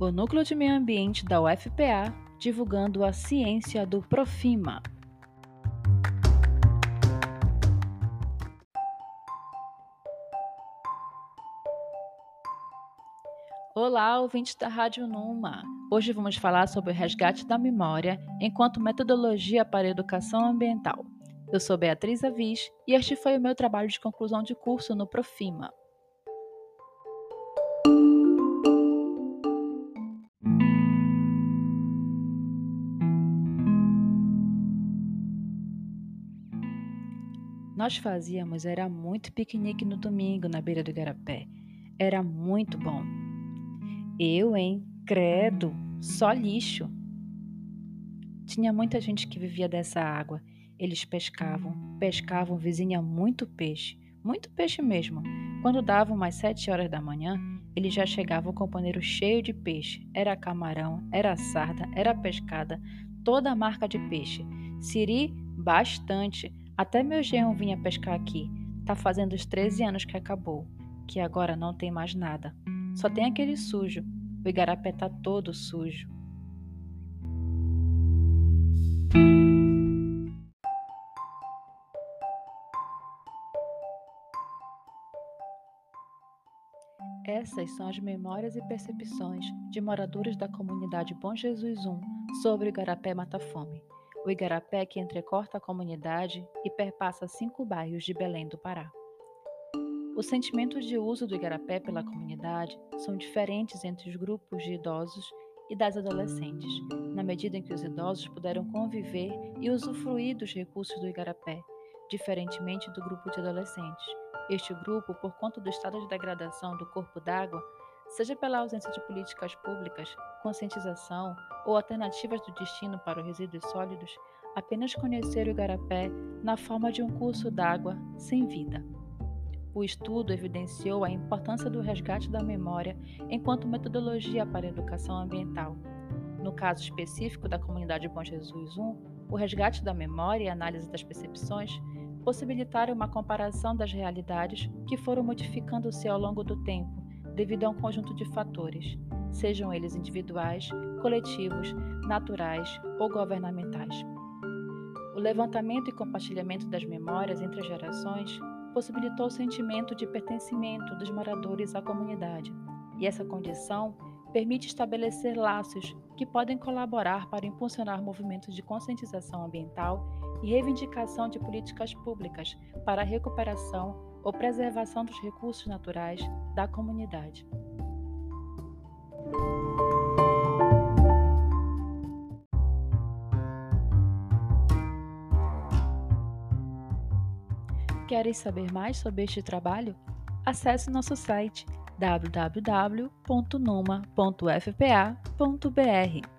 o Núcleo de Meio Ambiente da UFPA divulgando a ciência do Profima. Olá, ouvintes da Rádio Numa! Hoje vamos falar sobre o resgate da memória enquanto metodologia para a educação ambiental. Eu sou Beatriz Avis e este foi o meu trabalho de conclusão de curso no Profima. Nós fazíamos era muito piquenique no domingo na beira do Igarapé. Era muito bom. Eu, hein? Credo, só lixo. Tinha muita gente que vivia dessa água. Eles pescavam, pescavam vizinha muito peixe, muito peixe mesmo. Quando davam umas sete horas da manhã, eles já chegavam com o paneiro cheio de peixe. Era camarão, era sarda, era pescada, toda a marca de peixe. Siri, bastante. Até meu genro vinha pescar aqui. Tá fazendo os 13 anos que acabou, que agora não tem mais nada. Só tem aquele sujo. O igarapé tá todo sujo. Essas são as memórias e percepções de moradores da comunidade Bom Jesus 1 sobre o Igarapé Mata Fome o igarapé que entrecorta a comunidade e perpassa cinco bairros de Belém do Pará. Os sentimentos de uso do igarapé pela comunidade são diferentes entre os grupos de idosos e das adolescentes, na medida em que os idosos puderam conviver e usufruir dos recursos do igarapé, diferentemente do grupo de adolescentes. Este grupo, por conta do estado de degradação do corpo d'água, seja pela ausência de políticas públicas, conscientização ou alternativas do destino para os resíduos sólidos, apenas conhecer o igarapé na forma de um curso d'água sem vida. O estudo evidenciou a importância do resgate da memória enquanto metodologia para a educação ambiental. No caso específico da comunidade Bom Jesus 1, o resgate da memória e análise das percepções possibilitaram uma comparação das realidades que foram modificando-se ao longo do tempo devido a um conjunto de fatores, sejam eles individuais, coletivos, naturais ou governamentais. O levantamento e compartilhamento das memórias entre as gerações possibilitou o sentimento de pertencimento dos moradores à comunidade, e essa condição permite estabelecer laços que podem colaborar para impulsionar movimentos de conscientização ambiental e reivindicação de políticas públicas para a recuperação ou preservação dos recursos naturais da comunidade. Querem saber mais sobre este trabalho? Acesse nosso site www.numa.fpa.br.